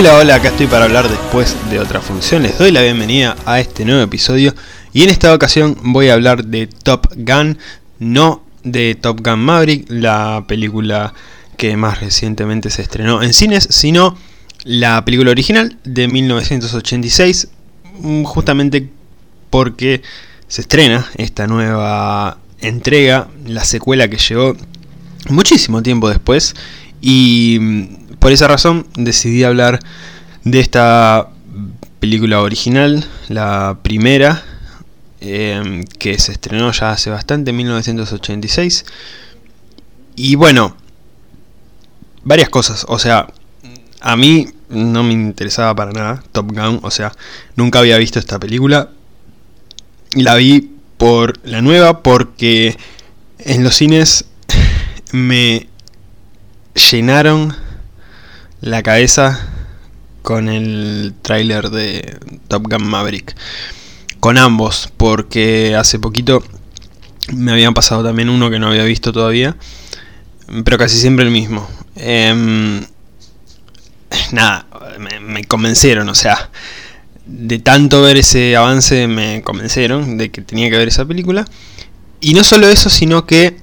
Hola, hola, acá estoy para hablar después de otra función. Les doy la bienvenida a este nuevo episodio y en esta ocasión voy a hablar de Top Gun, no de Top Gun Maverick, la película que más recientemente se estrenó en cines, sino la película original de 1986, mm, justamente porque se estrena esta nueva entrega, la secuela que llegó muchísimo tiempo después y mm, por esa razón decidí hablar de esta película original, la primera, em, que se estrenó ya hace bastante, en 1986. Y bueno, varias cosas, o sea, a mí no me interesaba para nada Top Gun, o sea, nunca había visto esta película. La vi por la nueva porque en los cines me llenaron la cabeza con el tráiler de Top Gun Maverick. Con ambos, porque hace poquito me habían pasado también uno que no había visto todavía, pero casi siempre el mismo. Em, nada, me, me convencieron, o sea, de tanto ver ese avance me convencieron de que tenía que ver esa película. Y no solo eso, sino que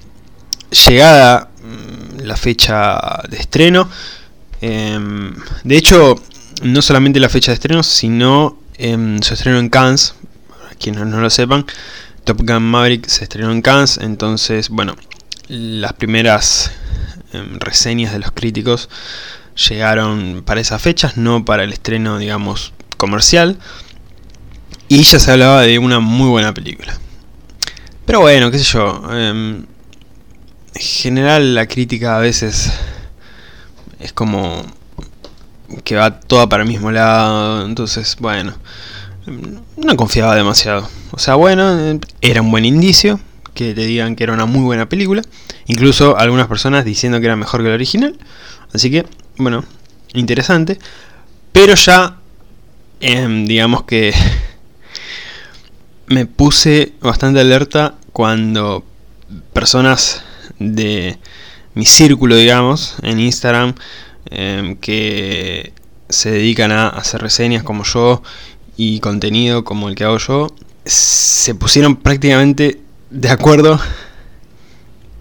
llegada mm, la fecha de estreno, Em, de hecho, no solamente la fecha de estreno, sino em, se estrenó en Cannes, quienes no lo sepan. Top Gun Maverick se estrenó en Cannes, entonces, bueno, las primeras em, reseñas de los críticos llegaron para esas fechas, no para el estreno, digamos, comercial. Y ya se hablaba de una muy buena película. Pero bueno, qué sé yo. en general la crítica a veces es como que va toda para el mismo lado, entonces bueno, no confiaba demasiado. O sea, bueno, era un buen indicio que te digan que era una muy buena película, incluso algunas personas diciendo que era mejor que la original, así que bueno, interesante, pero ya em, digamos que me puse bastante alerta cuando personas de mi círculo, digamos, en Instagram, em, que se dedican a hacer reseñas como yo y contenido como el que hago yo, se pusieron prácticamente de acuerdo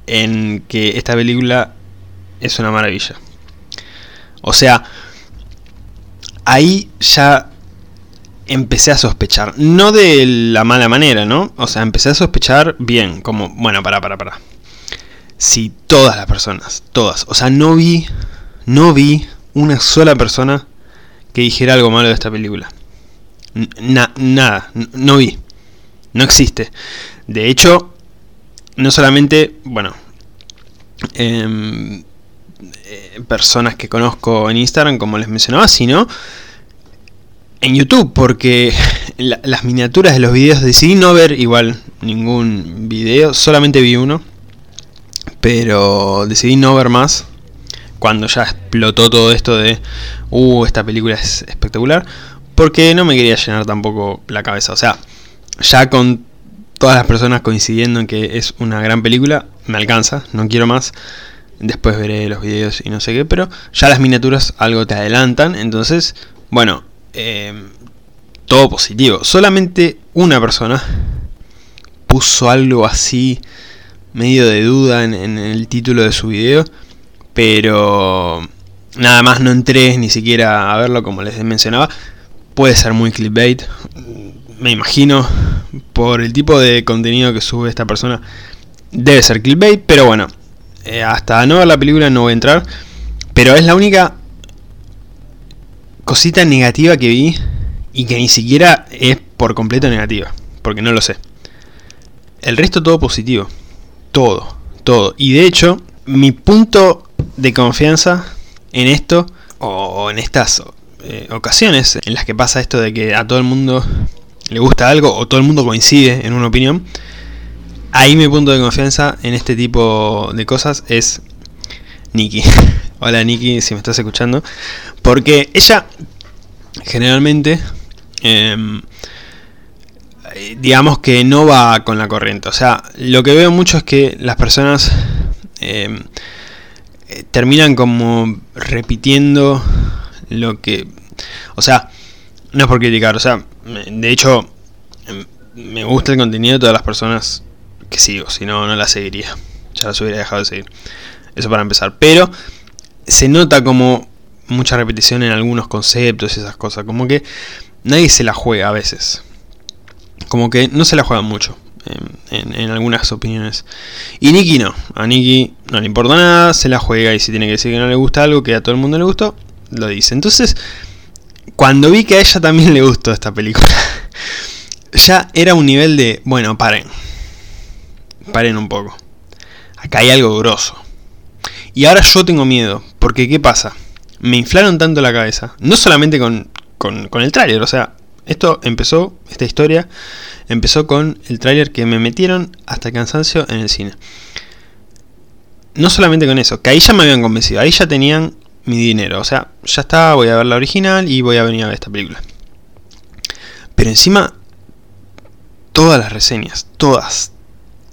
en que esta película es una maravilla. O sea, ahí ya empecé a sospechar. No de la mala manera, ¿no? O sea, empecé a sospechar bien, como, bueno, para, para, para. Sí, todas las personas, todas. O sea, no vi, no vi una sola persona que dijera algo malo de esta película. nada, no vi. No existe. De hecho, no solamente, bueno, em, eh, personas que conozco en Instagram, como les mencionaba, sino en YouTube, porque las miniaturas de los videos decidí no ver igual ningún video, solamente vi uno pero decidí no ver más cuando ya explotó todo esto de, uh, esta película es espectacular, porque no me quería llenar tampoco la cabeza. O sea, ya con todas las personas coincidiendo en que es una gran película, me alcanza, no quiero más. Después veré los videos y no sé qué, pero ya las miniaturas algo te adelantan, entonces, bueno, eh, todo positivo. Solamente una persona puso algo así medio de duda en, el título de su video, pero nada más no entré ni siquiera a verlo como les mencionaba. Puede ser muy clickbait, me imagino, por el tipo de contenido que sube esta persona. Debe ser clickbait, pero bueno, eh, hasta no ver la película no voy a entrar. Pero es la única cosita negativa que vi y que ni siquiera es por completo negativa, porque no lo sé. El resto todo positivo todo, todo. Y de hecho, mi punto de confianza en esto, o en estas eh, ocasiones en las que pasa esto de que a todo el mundo le gusta algo, o todo el mundo coincide en una opinión, ahí mi punto de confianza en este tipo de cosas es Nikki. Hola Nikki, si me estás escuchando. Porque ella generalmente... Em, digamos que no va con la corriente. O sea, lo que veo mucho es que las personas em, eh, terminan como repitiendo lo que O sea, no es por criticar, o sea, de hecho, em, me gusta el contenido de todas las personas que sigo, si no, no la seguiría. Ya las hubiera dejado de seguir. Eso para empezar. Pero se nota como mucha repetición en algunos conceptos y esas cosas. Como que nadie se la juega a veces. Como que no se la juega mucho. En, algunas opiniones. Y Nikki no. A Nikki no le importa nada, se la juega y si tiene que decir que no le gusta algo que a todo el mundo le gustó, lo dice. Entonces, cuando vi que a ella también le gustó esta película, ya era un nivel de, bueno, paren. Paren un poco. Acá hay algo grosso. Y ahora yo tengo miedo, porque ¿qué pasa? Me inflaron tanto la cabeza, no solamente con, con, el tráiler, o sea, esto empezó, esta historia empezó con el tráiler que me metieron hasta el cansancio en el cine. No solamente con eso, que ahí ya me habían convencido, ahí ya tenían mi dinero, o sea, ya está, voy a ver la original y voy a venir a ver esta película. Pero encima, todas las reseñas, todas,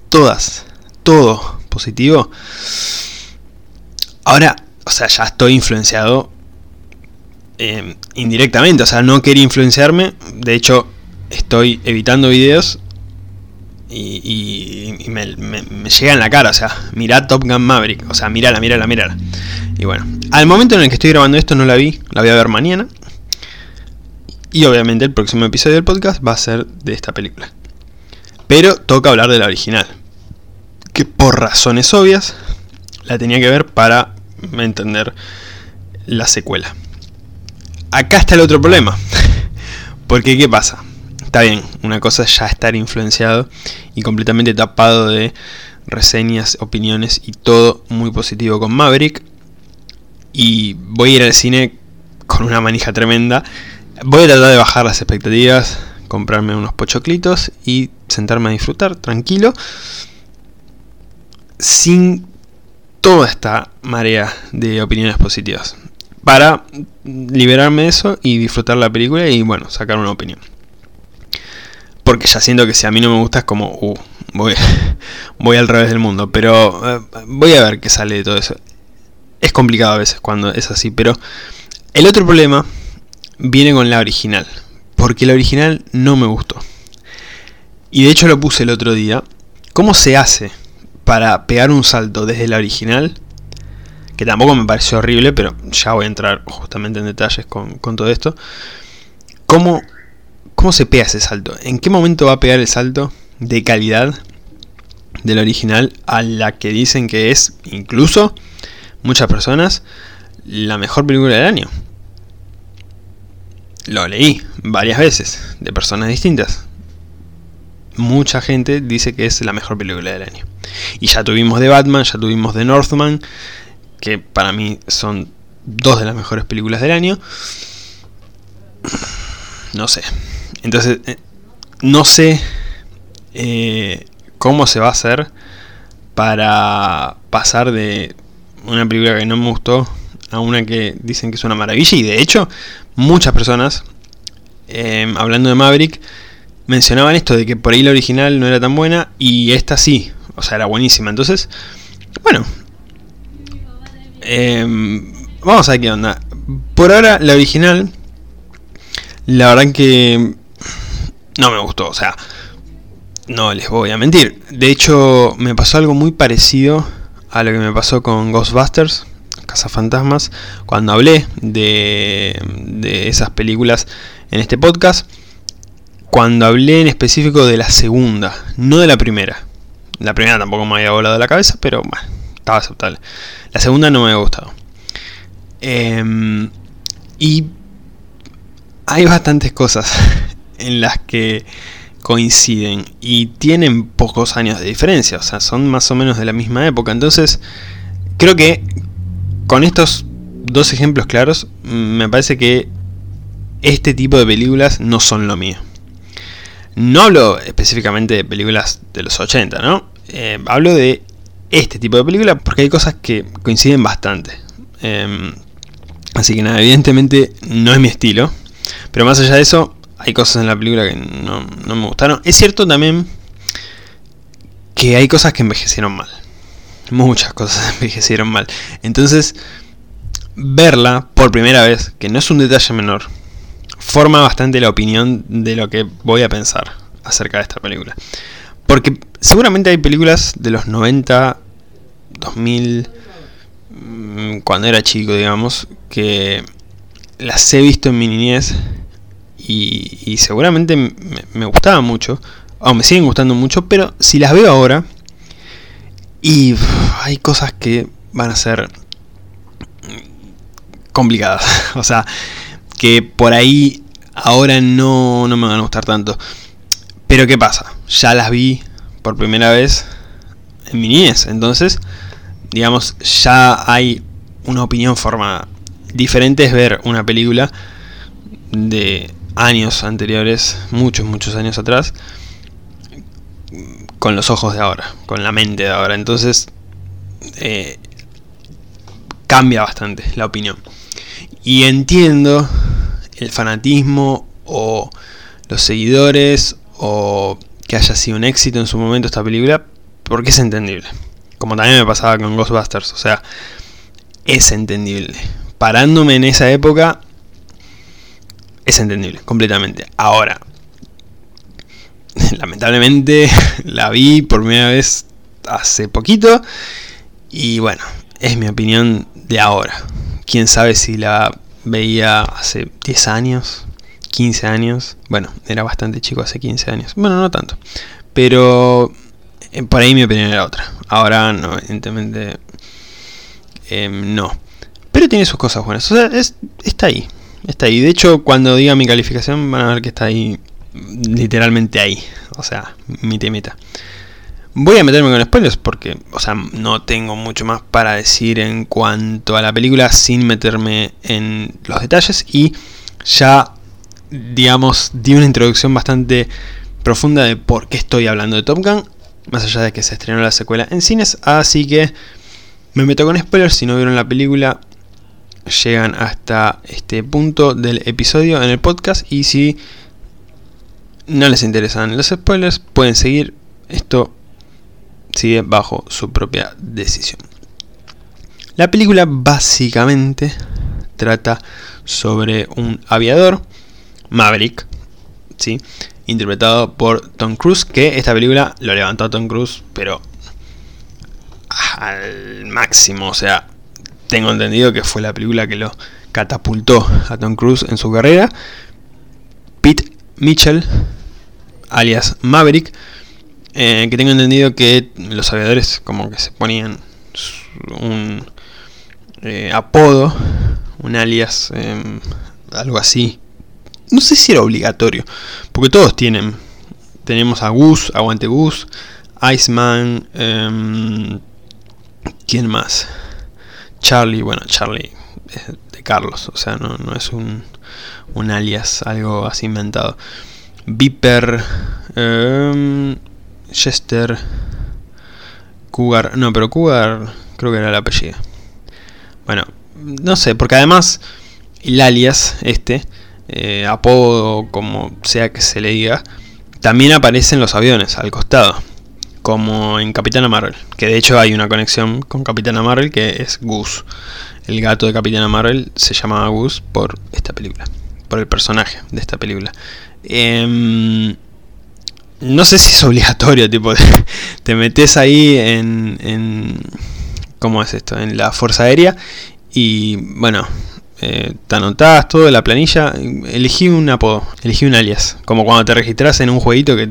todas, todo positivo, Ahora, o sea, ya estoy influenciado eh, indirectamente, o sea, no quería influenciarme, de hecho, estoy evitando videos y, me, me, llega en la cara, o sea, mirá Top Gun Maverick, o sea, mirala, mirala, mirala. Y bueno, al momento en el que estoy grabando esto no la vi, la voy a ver mañana. Y obviamente el próximo episodio del podcast va a ser de esta película. Pero toca hablar de la original. Que por razones obvias la tenía que ver para entender la secuela. Acá está el otro problema. Porque ¿qué pasa? Está bien, una cosa es ya estar influenciado y completamente tapado de reseñas, opiniones y todo muy positivo con Maverick. Y voy a ir al cine con una manija tremenda. Voy a tratar de bajar las expectativas, comprarme unos pochoclitos y sentarme a disfrutar tranquilo. Sin toda esta marea de opiniones positivas. Para liberarme de eso y disfrutar la película y bueno, sacar una opinión. Porque ya siento que si a mí no me gusta es como, uh, voy, voy al revés del mundo. Pero eh, voy a ver qué sale de todo eso. Es complicado a veces cuando es así, pero el otro problema viene con la original. Porque la original no me gustó. Y de hecho lo puse el otro día. ¿Cómo se hace para pegar un salto desde la original, que tampoco me pareció horrible, pero ya voy a entrar justamente en detalles con, todo esto. ¿Cómo, ¿Cómo se pega ese salto? ¿En qué momento va a pegar el salto de calidad del original a la que dicen que es, incluso muchas personas, la mejor película del año? Lo leí varias veces de personas distintas mucha gente dice que es la mejor película del año. Y ya tuvimos de Batman, ya tuvimos de Northman, que para mí son dos de las mejores películas del año. No sé. Entonces, eh, no sé eh, cómo se va a hacer para pasar de una película que no me gustó a una que dicen que es una maravilla. Y de hecho, muchas personas, eh, hablando de Maverick, mencionaban esto de que por ahí la original no era tan buena y esta sí, o sea, era buenísima. Entonces, bueno, em, vamos a ver qué onda. Por ahora, la original, la verdad que no me gustó, o sea, no les voy a mentir. De hecho, me pasó algo muy parecido a lo que me pasó con Ghostbusters, Fantasmas, cuando hablé de, de esas películas en este podcast cuando hablé en específico de la segunda, no de la primera. La primera tampoco me había volado la cabeza, pero bueno, estaba aceptable. La segunda no me había gustado. Em, y hay bastantes cosas en las que coinciden y tienen pocos años de diferencia, o sea, son más o menos de la misma época. Entonces, creo que con estos dos ejemplos claros, me parece que este tipo de películas no son lo mío. No hablo específicamente de películas de los 80, ¿no? Eh, hablo de este tipo de películas porque hay cosas que coinciden bastante. Em, así que nada, evidentemente no es mi estilo. Pero más allá de eso, hay cosas en la película que no, no me gustaron. Es cierto también que hay cosas que envejecieron mal. Muchas cosas envejecieron mal. Entonces, verla por primera vez, que no es un detalle menor, forma bastante la opinión de lo que voy a pensar acerca de esta película. Porque seguramente hay películas de los 90, 2000, mm, cuando era chico, digamos, que las he visto en mi niñez y, seguramente me, gustaban mucho, o me siguen gustando mucho, pero si las veo ahora, y hay cosas que van a ser complicadas. o sea, que por ahí ahora no, no me van a gustar tanto. Pero ¿qué pasa? Ya las vi por primera vez en mi niñez. Entonces, digamos, ya hay una opinión formada. Diferente es ver una película de años anteriores, muchos, muchos años atrás, con los ojos de ahora, con la mente de ahora. Entonces, eh, cambia bastante la opinión. Y entiendo el fanatismo o los seguidores o que haya sido un éxito en su momento esta película, porque es entendible. Como también me pasaba con Ghostbusters, o sea, es entendible. Parándome en esa época, es entendible, completamente. Ahora, lamentablemente la vi por primera vez hace poquito y bueno, es mi opinión de ahora. Quién sabe si la veía hace 10 años, 15 años. Bueno, era bastante chico hace 15 años. Bueno, no tanto. Pero eh, por ahí mi opinión era otra. Ahora no, evidentemente em, no. Pero tiene sus cosas buenas. O sea, está ahí. Está ahí. De hecho, cuando diga mi calificación van a ver que está ahí. Literalmente ahí. O sea, mi temita. Voy a meterme con spoilers porque, o sea, no tengo mucho más para decir en cuanto a la película sin meterme en los detalles y ya, digamos, di una introducción bastante profunda de por qué estoy hablando de Top Gun, más allá de que se estrenó la secuela en cines, así que me meto con spoilers, si no vieron la película, llegan hasta este punto del episodio en el podcast y si no les interesan los spoilers, pueden seguir esto sigue bajo su propia decisión. La película básicamente trata sobre un aviador, Maverick, ¿sí? interpretado por Tom Cruise, que esta película lo levantó a Tom Cruise, pero al máximo, o sea, tengo entendido que fue la película que lo catapultó a Tom Cruise en su carrera. Pete Mitchell, alias Maverick, eh, que tengo entendido que los aviadores como que se ponían un eh, apodo, un alias, em, algo así. No sé si era obligatorio, porque todos tienen. Tenemos a Gus, Aguante Gus, Iceman, eh, ¿quién más? Charlie, bueno, Charlie de Carlos, o sea, no, no es un, un alias, algo así inventado. Viper, em, Chester Cougar. No, pero Cougar creo que era el apellido. Bueno, no sé, porque además el alias, este, eh, apodo, como sea que se le diga, también aparece en los aviones, al costado. Como en Capitana Marvel. Que de hecho hay una conexión con Capitana Marvel que es Goose. El gato de Capitana Marvel se llamaba Goose por esta película. Por el personaje de esta película. Eh, no sé si es obligatorio, tipo, te, metes ahí en, en, ¿cómo es esto? En la Fuerza Aérea y, bueno, eh, te anotás todo la planilla, elegí un apodo, elegí un alias, como cuando te registras en un jueguito que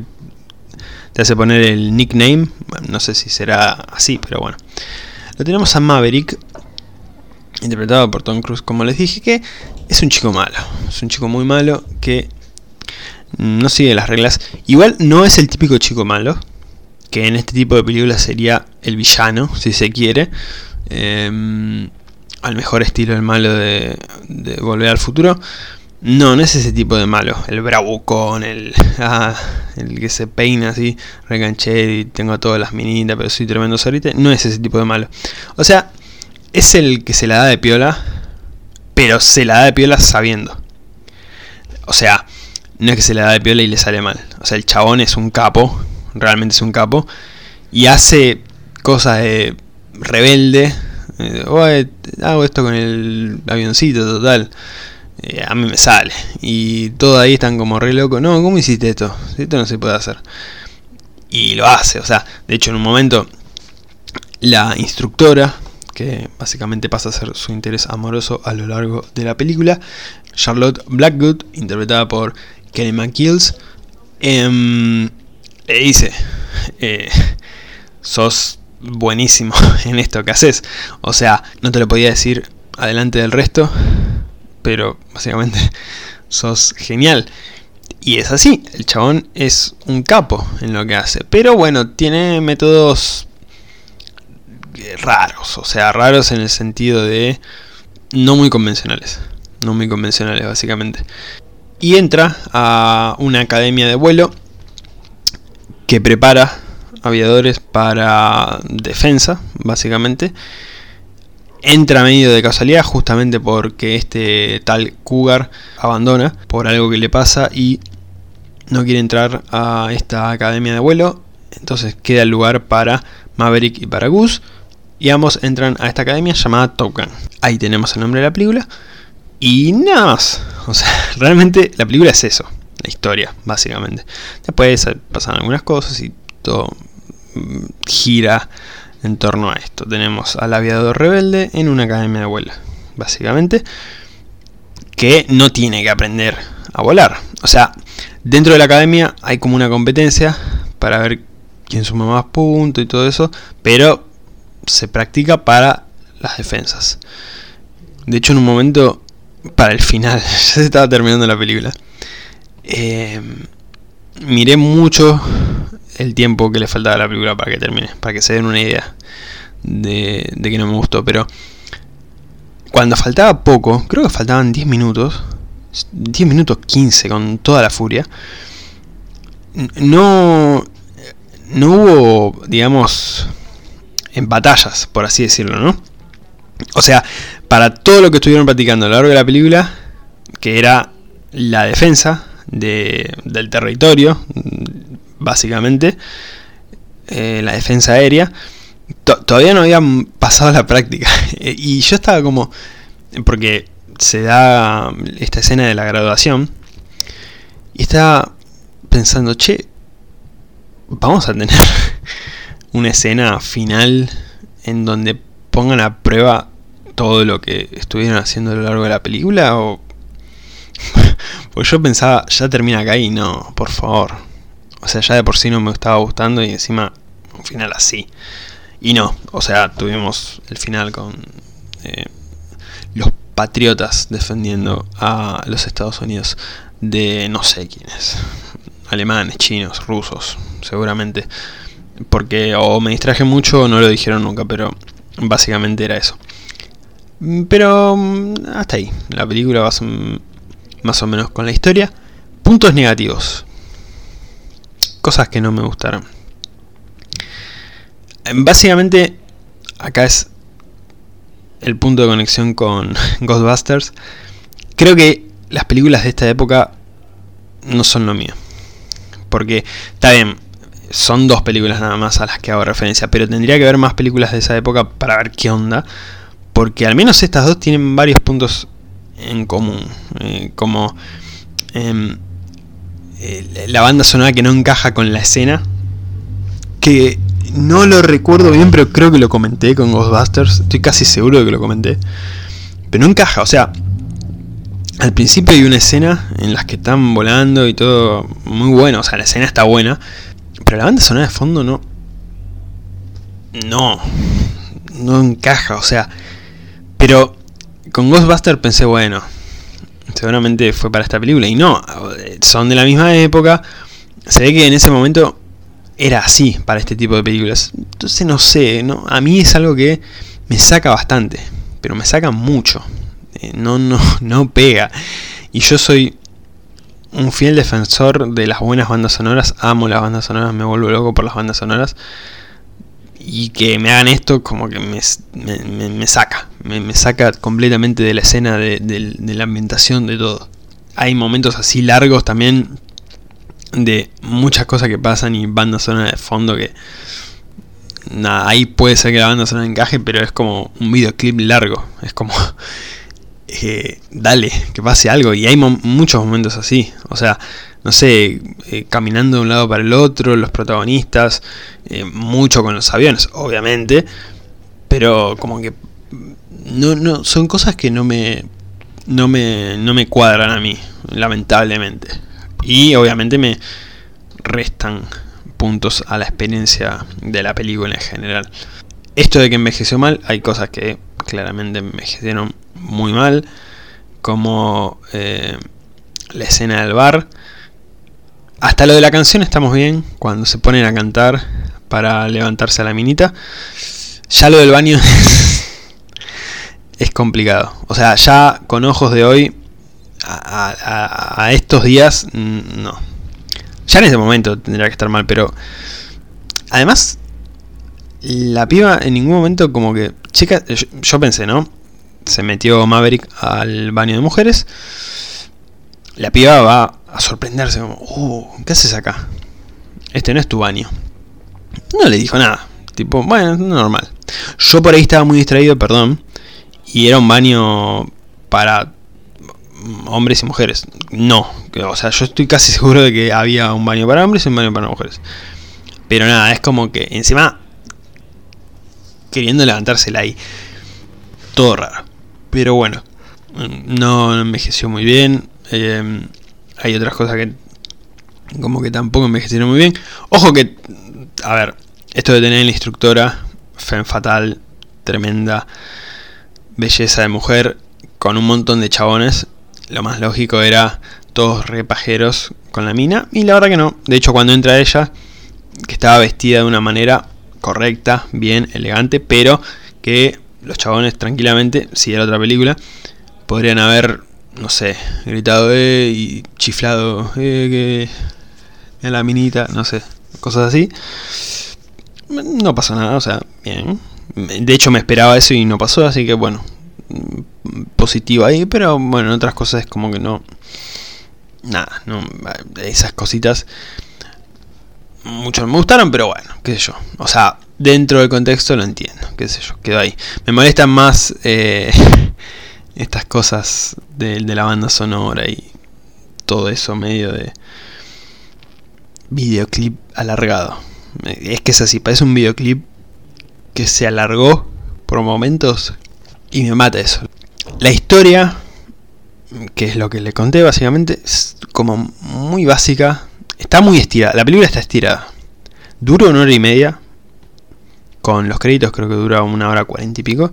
te hace poner el nickname, no sé si será así, pero bueno. Lo tenemos a Maverick, interpretado por Tom Cruise, como les dije, que es un chico malo, es un chico muy malo que no sigue las reglas. Igual no es el típico chico malo, que en este tipo de películas sería el villano, si se quiere. Em, al mejor estilo el malo de, Volver al Futuro. No, no es ese tipo de malo. El bravucón, el, ah, el que se peina así, reganché y tengo todas las minitas, pero soy tremendo ahorita. No es ese tipo de malo. O sea, es el que se la da de piola, pero se la da de piola sabiendo. O sea, no es que se le da de piola y le sale mal. O sea, el chabón es un capo, realmente es un capo, y hace cosas de rebelde, Eh, hago esto con el avioncito, total. Eh, a mí me sale. Y todos ahí están como re locos. No, ¿cómo hiciste esto? Esto no se puede hacer. Y lo hace. O sea, de hecho en un momento la instructora, que básicamente pasa a ser su interés amoroso a lo largo de la película, Charlotte Blackwood, interpretada por Kelly McKills, em, le dice, eh, sos buenísimo en esto que haces. O sea, no te lo podía decir adelante del resto, pero básicamente sos genial. Y es así, el chabón es un capo en lo que hace. Pero bueno, tiene métodos raros, o sea, raros en el sentido de no muy convencionales. No muy convencionales, básicamente. Y entra a una academia de vuelo que prepara aviadores para defensa, básicamente. Entra medio de casualidad justamente porque este tal Cougar abandona por algo que le pasa y no quiere entrar a esta academia de vuelo. Entonces queda el lugar para Maverick y para Goose. Y ambos entran a esta academia llamada Top Gun. Ahí tenemos el nombre de la película. Y nada más. O sea, realmente la película es eso. La historia, básicamente. Después pasan algunas cosas y todo gira en torno a esto. Tenemos al aviador rebelde en una academia de vuelo, básicamente, que no tiene que aprender a volar. O sea, dentro de la academia hay como una competencia para ver quién suma más puntos y todo eso, pero se practica para las defensas. De hecho, en un momento, para el final, ya se estaba terminando la película, eh, miré mucho el tiempo que le faltaba a la película para que termine, para que se den una idea de, que no me gustó. Pero cuando faltaba poco, creo que faltaban 10 minutos, 10 minutos 15 con toda la furia, no, no hubo, digamos, en batallas, por así decirlo, ¿no? O sea, para todo lo que estuvieron practicando a lo largo de la película, que era la defensa del territorio, básicamente, eh, la defensa aérea, todavía no habían pasado la práctica. y yo estaba como, porque se da esta escena de la graduación, y estaba pensando, che, vamos a tener una escena final en donde pongan a prueba todo lo que estuvieron haciendo a lo largo de la película o pues yo pensaba ya termina acá y no por favor o sea, ya de por sí no me estaba gustando y encima un final así. Y no, o sea, tuvimos el final con eh, los patriotas defendiendo a los Estados Unidos de no sé quiénes. Alemanes, chinos, rusos, seguramente. Porque o me distraje mucho o no lo dijeron nunca, pero básicamente era eso. Pero mm, hasta ahí. La película va más o menos con la historia. Puntos negativos cosas que no me gustaron. Básicamente, acá es el punto de conexión con Ghostbusters. Creo que las películas de esta época no son lo mío. Porque, está bien, son dos películas nada más a las que hago referencia, pero tendría que haber más películas de esa época para ver qué onda. Porque al menos estas dos tienen varios puntos en común. Eh, como... Em, eh, la banda sonora que no encaja con la escena. Que no lo recuerdo bien, pero creo que lo comenté con Ghostbusters. Estoy casi seguro de que lo comenté. Pero no encaja, o sea, al principio hay una escena en las que están volando y todo muy bueno, o sea, la escena está buena, pero la banda sonora de fondo no no no encaja, o sea, pero con Ghostbusters pensé, bueno, seguramente fue para esta película. Y no, son de la misma época. Se ve que en ese momento era así para este tipo de películas. Entonces no sé, ¿no? a mí es algo que me saca bastante, pero me saca mucho. Eh, no, no, no pega. Y yo soy un fiel defensor de las buenas bandas sonoras. Amo las bandas sonoras, me vuelvo loco por las bandas sonoras y que me hagan esto como que me, saca, me, saca completamente de la escena, de, la ambientación, de todo. Hay momentos así largos también de muchas cosas que pasan y bandas sonoras de fondo que nada, ahí puede ser que la banda sonora encaje, pero es como un videoclip largo. Es como, eh, dale, que pase algo. Y hay muchos momentos así. O sea, no sé, eh, caminando de un lado para el otro, los protagonistas, eh, mucho con los aviones, obviamente. Pero como que no, no, son cosas que no me, no me, no me cuadran a mí, lamentablemente. Y obviamente me restan puntos a la experiencia de la película en general. Esto de que envejeció mal, hay cosas que claramente envejecieron muy mal, como eh, la escena del bar. Hasta lo de la canción estamos bien, cuando se ponen a cantar para levantarse a la minita. Ya lo del baño es complicado. O sea, ya con ojos de hoy, a, estos días, mm, no. Ya en ese momento tendría que estar mal, pero además, la piba en ningún momento como que... Chica, yo, pensé, ¿no? Se metió Maverick al baño de mujeres. La piba va a sorprenderse como, uh, ¿qué haces acá? Este no es tu baño. No le dijo nada. Tipo, bueno, normal. Yo por ahí estaba muy distraído, perdón. Y era un baño para hombres y mujeres. No, o sea, yo estoy casi seguro de que había un baño para hombres y un baño para mujeres. Pero nada, es como que encima queriendo levantársela ahí. Todo raro. Pero bueno, no envejeció muy bien. Em, hay otras cosas que como que tampoco envejecieron muy bien. Ojo que, a ver, esto de tener la instructora, Fen Fatal, tremenda belleza de mujer, con un montón de chabones, lo más lógico era todos repajeros con la mina. Y la verdad que no. De hecho, cuando entra ella, que estaba vestida de una manera correcta, bien, elegante, pero que los chabones tranquilamente, si era otra película, podrían haber, no sé, gritado eh, y chiflado eh, que en la minita, no sé, cosas así. No pasó nada, o sea, bien. De hecho me esperaba eso y no pasó, así que bueno, positivo ahí, pero bueno, en otras cosas es como que no. Nada, no, esas cositas. Muchos me gustaron, pero bueno, qué sé yo. O sea, dentro del contexto lo entiendo, qué sé yo, quedó ahí. Me molestan más eh, estas cosas de, de la banda sonora y todo eso medio de videoclip alargado. Es que es así, parece un videoclip que se alargó por momentos y me mata eso. La historia, que es lo que le conté básicamente, es como muy básica. Está muy estirada. La película está estirada. Dura una hora y media. Con los créditos creo que dura una hora cuarenta y pico.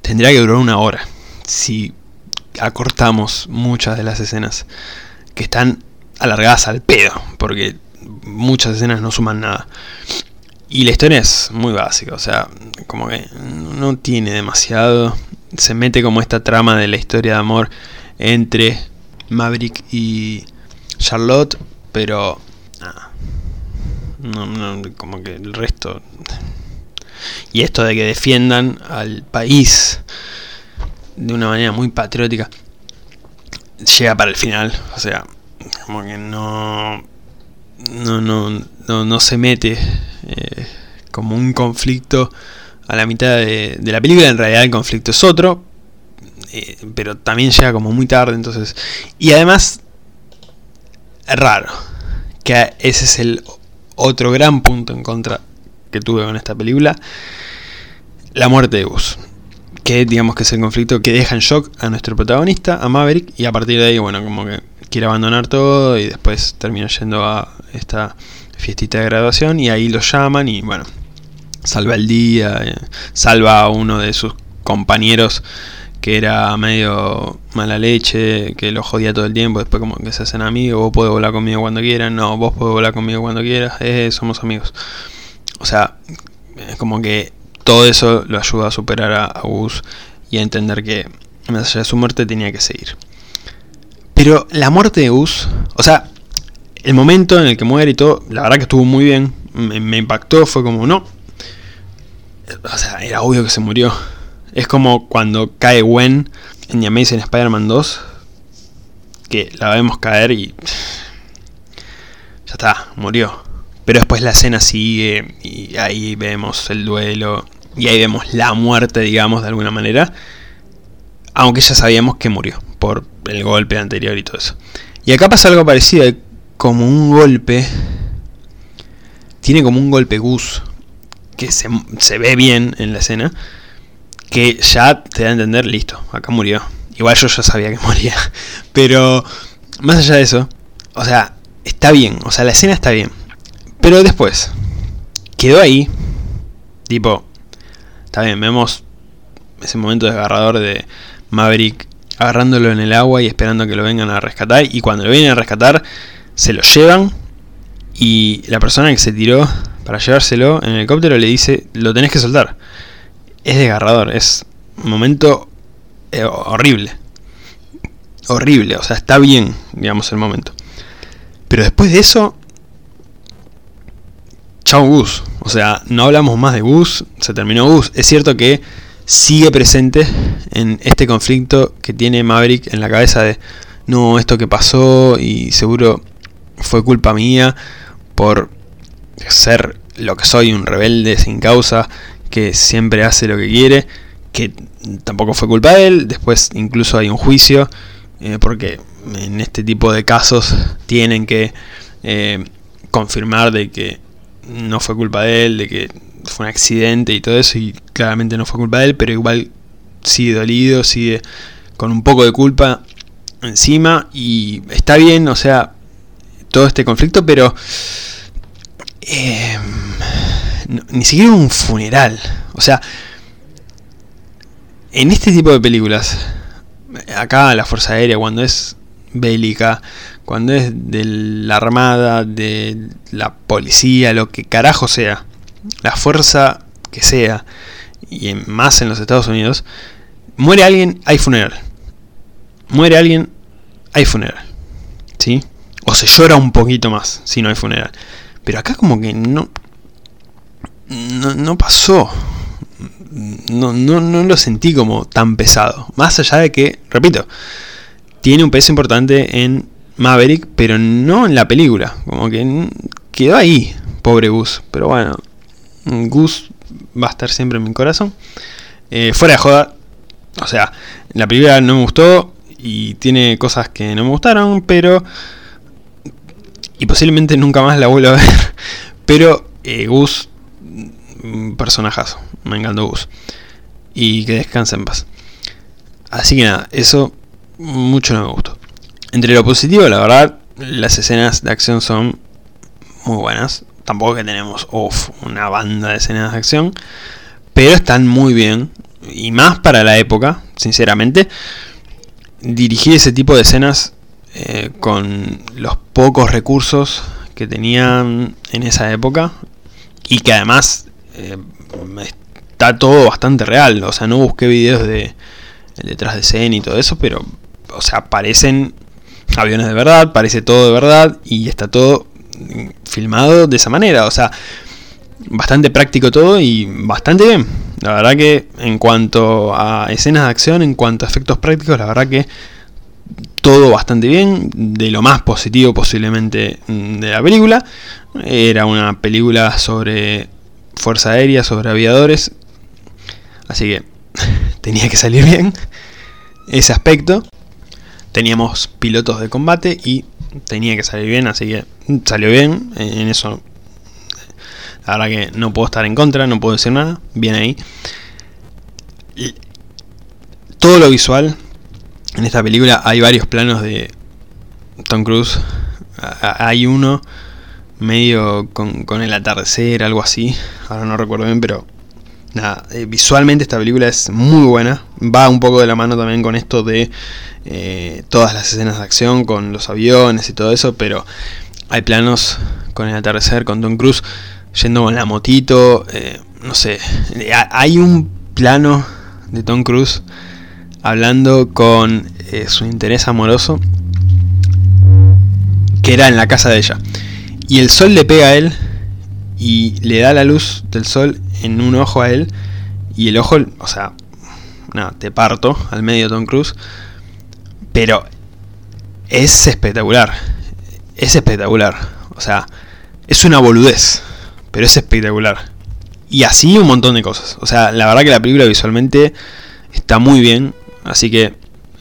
Tendría que durar una hora. Si acortamos muchas de las escenas que están alargadas al pedo. Porque muchas escenas no suman nada. Y la historia es muy básica, o sea, como que no tiene demasiado. Se mete como esta trama de la historia de amor entre Maverick y Charlotte, pero no, no, como que el resto. Y esto de que defiendan al país de una manera muy patriótica llega para el final, o sea, como que no no, no, no, no se mete eh, como un conflicto a la mitad de, la película. En realidad el conflicto es otro, eh, pero también llega como muy tarde. Entonces, y además es raro que ese es el otro gran punto en contra que tuve con esta película, la muerte de Gus. Que digamos que es el conflicto que deja en shock a nuestro protagonista, a Maverick, y a partir de ahí, bueno, como que quiere abandonar todo y después termina yendo a esta fiestita de graduación y ahí lo llaman y bueno, salva el día, eh, salva a uno de sus compañeros que era medio mala leche, que lo jodía todo el tiempo, después como que se hacen amigos, vos podés volar conmigo cuando quieras, no, vos podés volar conmigo cuando quieras, eh, somos amigos. O sea, es como que todo eso lo ayuda a superar a, Gus y a entender que más allá de su muerte tenía que seguir. Pero la muerte de Gus, o sea, el momento en el que muere y todo, la verdad que estuvo muy bien. Me, impactó, fue como, no. O sea, era obvio que se murió. Es como cuando cae Gwen en The Amazing Spider-Man 2. Que la vemos caer y. Ya está, murió. Pero después la escena sigue y ahí vemos el duelo y ahí vemos la muerte, digamos, de alguna manera. Aunque ya sabíamos que murió por el golpe anterior y todo eso. Y acá pasa algo parecido, como un golpe. Tiene como un golpe Gus, que se, se ve bien en la escena, que ya te da a entender, listo, acá murió. Igual yo ya sabía que moría. Pero más allá de eso, o sea, está bien, o sea, la escena está bien. Pero después, quedó ahí, tipo, está bien, vemos ese momento desgarrador de Maverick agarrándolo en el agua y esperando que lo vengan a rescatar. Y cuando lo vienen a rescatar, se lo llevan. Y la persona que se tiró para llevárselo en el helicóptero le dice, lo tenés que soltar. Es desgarrador, es un momento eh, horrible. Horrible, o sea, está bien, digamos, el momento. Pero después de eso, Gus. O sea, no hablamos más de Gus, se terminó Gus. Es cierto que sigue presente en este conflicto que tiene Maverick en la cabeza de, no, esto que pasó y seguro fue culpa mía por ser lo que soy, un rebelde sin causa, que siempre hace lo que quiere, que tampoco fue culpa de él, después incluso hay un juicio, eh, porque en este tipo de casos tienen que eh, confirmar de que no fue culpa de él, de que fue un accidente y todo eso, y claramente no fue culpa de él, pero igual sigue dolido, sigue con un poco de culpa encima, y está bien, o sea, todo este conflicto, pero eh, ni siquiera un funeral, o sea, en este tipo de películas, acá la Fuerza Aérea, cuando es bélica, cuando es de la Armada, de la policía, lo que carajo sea, la fuerza que sea, y más en los Estados Unidos, muere alguien, hay funeral. Muere alguien, hay funeral. ¿Sí? O se llora un poquito más si no hay funeral. Pero acá como que no... No, no pasó. No, no, no lo sentí como tan pesado. Más allá de que, repito, tiene un peso importante en Maverick, pero no en la película. Como que quedó ahí, pobre Gus. Pero bueno, Gus va a estar siempre en mi corazón. Eh, fuera de joda, o sea, la película no me gustó y tiene cosas que no me gustaron, pero. Y posiblemente nunca más la vuelva a ver. Pero eh, Gus, personajazo. Me encantó Gus. Y que descanse en paz. Así que nada, eso mucho no me gustó. Entre lo positivo, la verdad, las escenas de acción son muy buenas. Tampoco que tenemos una banda de escenas de acción. Pero están muy bien. Y más para la época, sinceramente. Dirigir ese tipo de escenas eh, con los pocos recursos que tenían en esa época. Y que además eh, está todo bastante real. O sea, no busqué videos de detrás de escena y todo eso, pero, o sea, parecen aviones de verdad, parece todo de verdad y está todo filmado de esa manera. O sea, bastante práctico todo y bastante bien. La verdad que en cuanto a escenas de acción, en cuanto a efectos prácticos, la verdad que todo bastante bien, de lo más positivo posiblemente de la película. Era una película sobre fuerza aérea, sobre aviadores. Así que tenía que salir bien ese aspecto. Teníamos pilotos de combate y tenía que salir bien, así que salió bien. En eso, la verdad que no puedo estar en contra, no puedo decir nada. Bien ahí. Todo lo visual. En esta película hay varios planos de Tom Cruise. Hay uno medio con, con el atardecer, algo así. Ahora no recuerdo bien, pero eh, visualmente esta película es muy buena. Va un poco de la mano también con esto de eh, todas las escenas de acción, con los aviones y todo eso, pero hay planos con el atardecer, con Tom Cruise yendo con la motito, eh, no sé, hay un plano de Tom Cruise hablando con su interés amoroso que era en la casa de ella. Y el sol le pega a él y le da la luz del sol en un ojo a él y el ojo, o sea, te parto al medio Tom Cruise, pero es espectacular, es espectacular, o sea, es una boludez, pero es espectacular. Y así un montón de cosas. O sea, la verdad que la película visualmente está muy bien, así que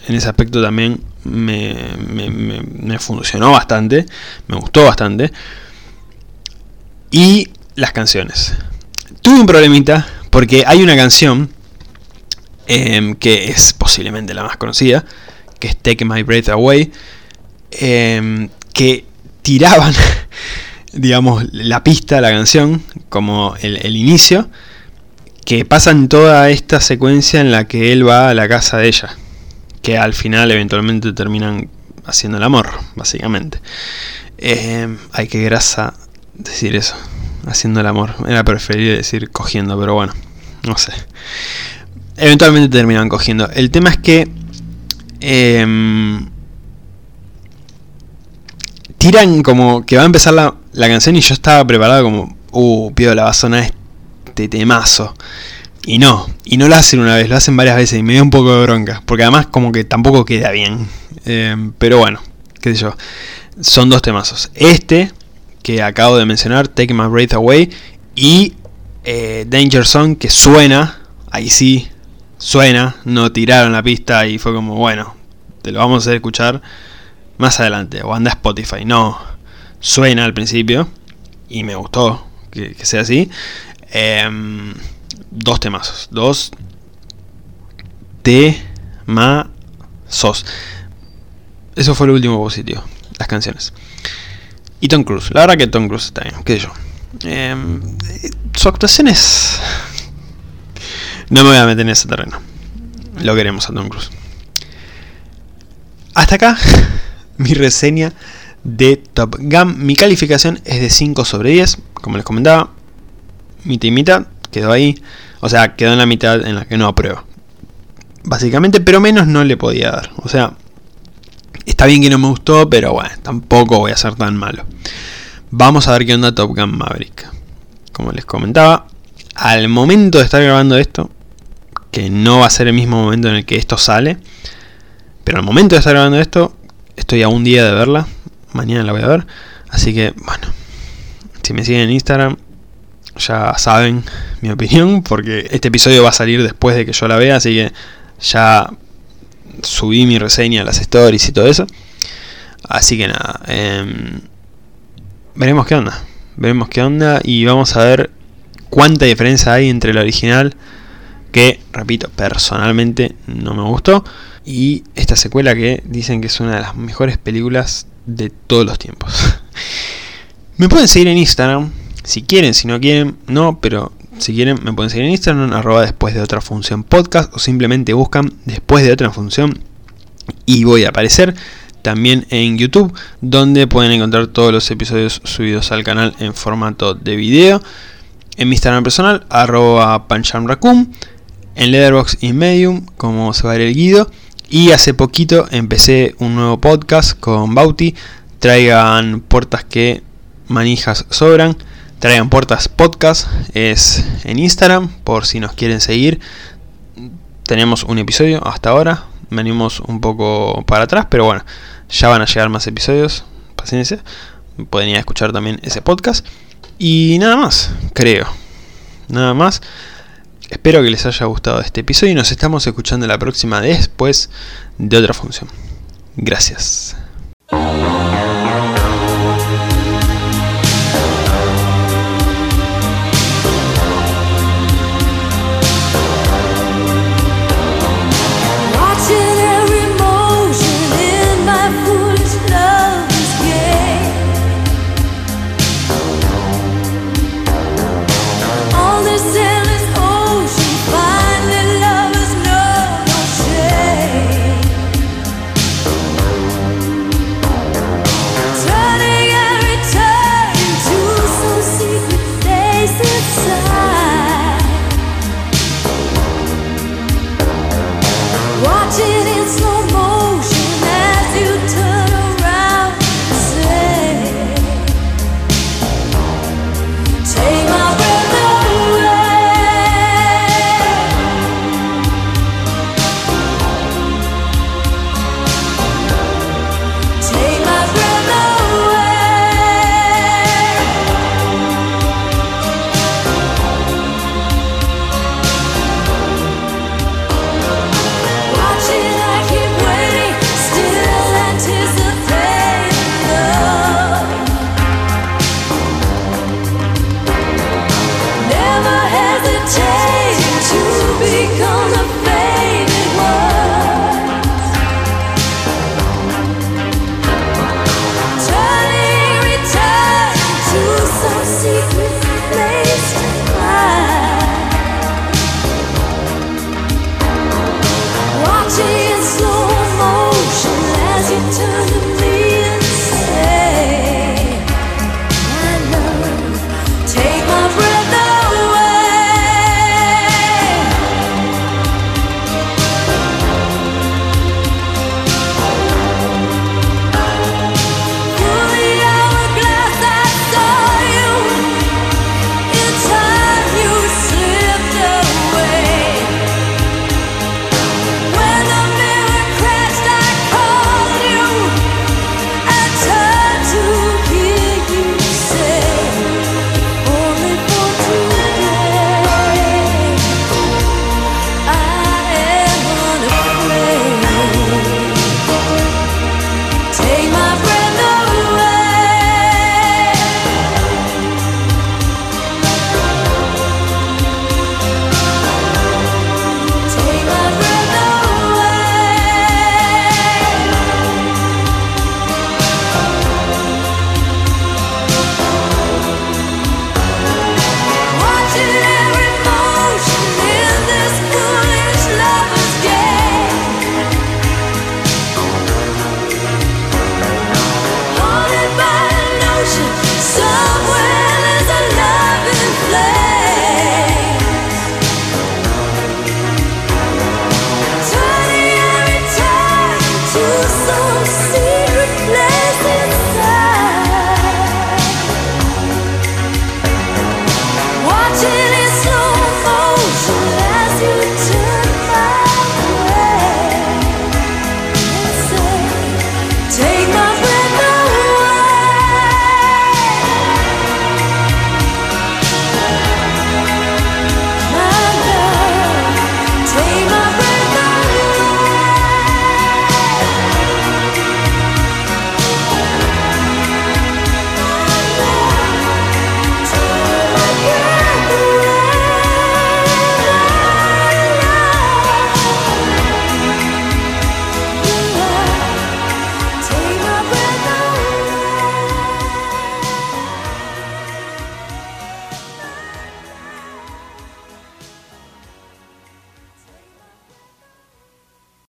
en ese aspecto también me, me, funcionó bastante, me gustó bastante. Y las canciones. Tuve un problemita porque hay una canción em, que es posiblemente la más conocida, que es Take My Breath Away, em, que tiraban, digamos, la pista, la canción, como el, el inicio, que pasan toda esta secuencia en la que él va a la casa de ella que al final eventualmente terminan haciendo el amor, básicamente. Eh, hay que grasa decir eso, haciendo el amor. Era preferible decir cogiendo, pero bueno, no sé. Eventualmente terminan cogiendo. El tema es que em, tiran como que va a empezar la, la, canción y yo estaba preparado como, uh, pido la basona este temazo. Y no, y no lo hacen una vez, lo hacen varias veces y me dio un poco de bronca, porque además como que tampoco queda bien. Eh, pero bueno, qué sé yo. Son dos temazos. Este, que acabo de mencionar, Take My Breath Away, y eh, Danger Zone, que suena, ahí sí, suena, no tiraron la pista y fue como, bueno, te lo vamos a hacer escuchar más adelante, o anda Spotify. No, suena al principio, y me gustó que, sea así. Eh, dos temazos. Dos temazos. Eso fue lo último positivo. Las canciones. Y Tom Cruise. La verdad que Tom Cruise está bien. ¿Qué sé yo? Em, su actuación es... No me voy a meter en ese terreno. Lo queremos a Tom Cruise. Hasta acá mi reseña de Top Gun. Mi calificación es de 5 sobre 10. Como les comentaba, mitad y mitad quedó ahí. O sea, quedó en la mitad en la que no apruebo. Básicamente, pero menos no le podía dar. O sea, está bien que no me gustó, pero bueno, tampoco voy a ser tan malo. Vamos a ver qué onda Top Gun Maverick. Como les comentaba, al momento de estar grabando esto, que no va a ser el mismo momento en el que esto sale, pero al momento de estar grabando esto, estoy a un día de verla. Mañana la voy a ver. Así que, bueno, si me siguen en Instagram, ya saben mi opinión, porque este episodio va a salir después de que yo la vea, así que ya subí mi reseña, las stories y todo eso. Así que nada, em, veremos qué onda. Veremos qué onda y vamos a ver cuánta diferencia hay entre la original, que, repito, personalmente no me gustó, y esta secuela que dicen que es una de las mejores películas de todos los tiempos. me pueden seguir en Instagram, si quieren, si no quieren, no, pero si quieren me pueden seguir en Instagram, arroba después de otra función podcast o simplemente buscan después de otra función y voy a aparecer también en YouTube donde pueden encontrar todos los episodios subidos al canal en formato de video. En mi Instagram personal, arroba panchamracum, en Letterboxd y Medium, como se va a ver el guido. Y hace poquito empecé un nuevo podcast con Bauti, traigan puertas que manijas sobran Traigan Puertas Podcast es en Instagram, por si nos quieren seguir. Tenemos un episodio hasta ahora, venimos un poco para atrás, pero bueno, ya van a llegar más episodios, paciencia. Pueden ir a escuchar también ese podcast. Y nada más, creo. Nada más. Espero que les haya gustado este episodio y nos estamos escuchando la próxima después de otra función. Gracias.